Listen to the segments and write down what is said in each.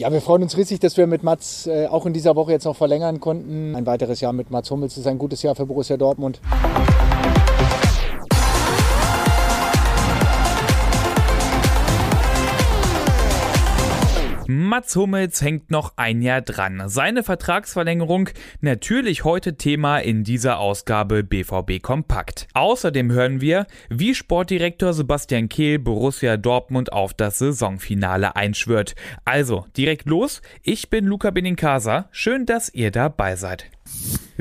Ja, wir freuen uns riesig, dass wir mit Mats äh, auch in dieser Woche jetzt noch verlängern konnten. Ein weiteres Jahr mit Mats Hummels ist ein gutes Jahr für Borussia Dortmund. Mats Hummels hängt noch ein Jahr dran. Seine Vertragsverlängerung natürlich heute Thema in dieser Ausgabe BVB Kompakt. Außerdem hören wir, wie Sportdirektor Sebastian Kehl Borussia Dortmund auf das Saisonfinale einschwört. Also, direkt los. Ich bin Luca Benincasa. Schön, dass ihr dabei seid.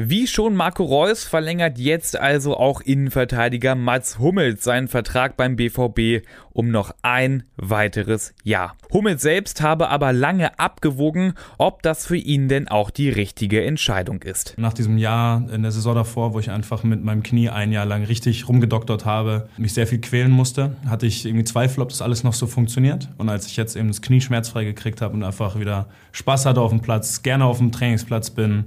Wie schon Marco Reus verlängert jetzt also auch Innenverteidiger Mats Hummels seinen Vertrag beim BVB um noch ein weiteres Jahr. Hummels selbst habe aber lange abgewogen, ob das für ihn denn auch die richtige Entscheidung ist. Nach diesem Jahr in der Saison davor, wo ich einfach mit meinem Knie ein Jahr lang richtig rumgedoktert habe, mich sehr viel quälen musste, hatte ich irgendwie Zweifel, ob das alles noch so funktioniert. Und als ich jetzt eben das Knie schmerzfrei gekriegt habe und einfach wieder Spaß hatte auf dem Platz, gerne auf dem Trainingsplatz bin,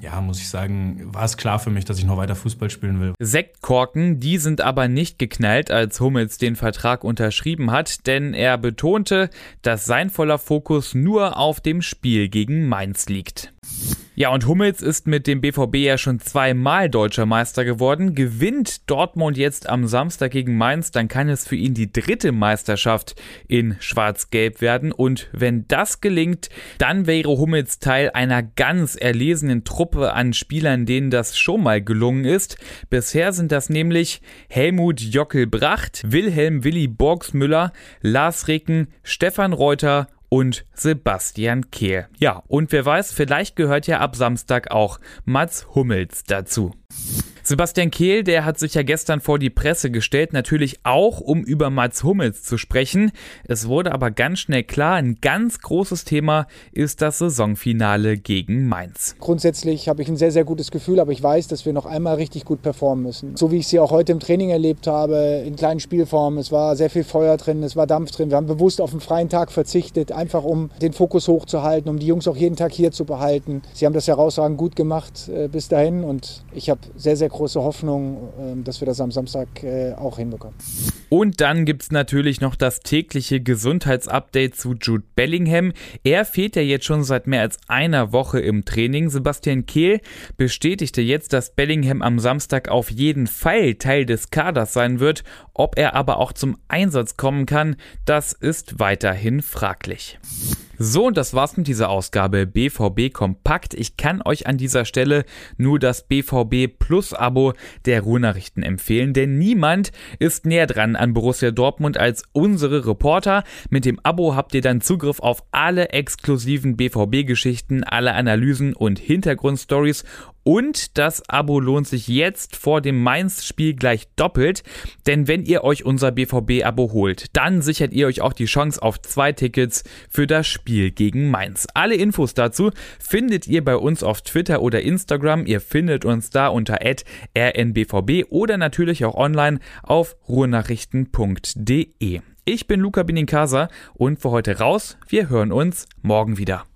ja, muss ich sagen, war es klar für mich, dass ich noch weiter Fußball spielen will. Sektkorken, die sind aber nicht geknallt, als Hummels den Vertrag unterschrieben hat, denn er betonte, dass sein voller Fokus nur auf dem Spiel gegen Mainz liegt. Ja, und Hummels ist mit dem BVB ja schon zweimal deutscher Meister geworden. Gewinnt Dortmund jetzt am Samstag gegen Mainz, dann kann es für ihn die dritte Meisterschaft in Schwarz-Gelb werden. Und wenn das gelingt, dann wäre Hummels Teil einer ganz erlesenen Truppe an Spielern, denen das schon mal gelungen ist. Bisher sind das nämlich Helmut Jockel-Bracht, Wilhelm Willi Borgsmüller, Lars Ricken, Stefan Reuter und Sebastian Kehl. Ja, und wer weiß, vielleicht gehört ja ab Samstag auch Mats Hummels dazu. Sebastian Kehl, der hat sich ja gestern vor die Presse gestellt, natürlich auch, um über Mats Hummels zu sprechen. Es wurde aber ganz schnell klar, ein ganz großes Thema ist das Saisonfinale gegen Mainz. Grundsätzlich habe ich ein sehr, sehr gutes Gefühl, aber ich weiß, dass wir noch einmal richtig gut performen müssen. So wie ich sie auch heute im Training erlebt habe, in kleinen Spielformen. Es war sehr viel Feuer drin, es war Dampf drin. Wir haben bewusst auf einen freien Tag verzichtet, einfach um den Fokus hochzuhalten, um die Jungs auch jeden Tag hier zu behalten. Sie haben das herausragend gut gemacht äh, bis dahin und ich habe sehr, sehr große Hoffnung, ähm, dass wir das am Samstag äh, auch hinbekommen. Und dann gibt es natürlich noch das tägliche Gesundheitsupdate zu Jude Bellingham. Er fehlt ja jetzt schon seit mehr als einer Woche im Training. Sebastian Kehl bestätigte jetzt, dass Bellingham am Samstag auf jeden Fall Teil des Kaders sein wird. Ob er aber auch zum Einsatz kommen kann, das ist weiterhin fraglich. So, und das war's mit dieser Ausgabe BVB Kompakt. Ich kann euch an dieser Stelle nur das BVB Plus Abo der Ruhrnachrichten empfehlen, denn niemand ist näher dran an Borussia Dortmund als unsere Reporter. Mit dem Abo habt ihr dann Zugriff auf alle exklusiven BVB Geschichten, alle Analysen und Hintergrundstories und das Abo lohnt sich jetzt vor dem Mainz-Spiel gleich doppelt, denn wenn ihr euch unser BVB-Abo holt, dann sichert ihr euch auch die Chance auf zwei Tickets für das Spiel gegen Mainz. Alle Infos dazu findet ihr bei uns auf Twitter oder Instagram. Ihr findet uns da unter rnbvb oder natürlich auch online auf ruhrnachrichten.de. Ich bin Luca Binincasa und für heute raus. Wir hören uns morgen wieder.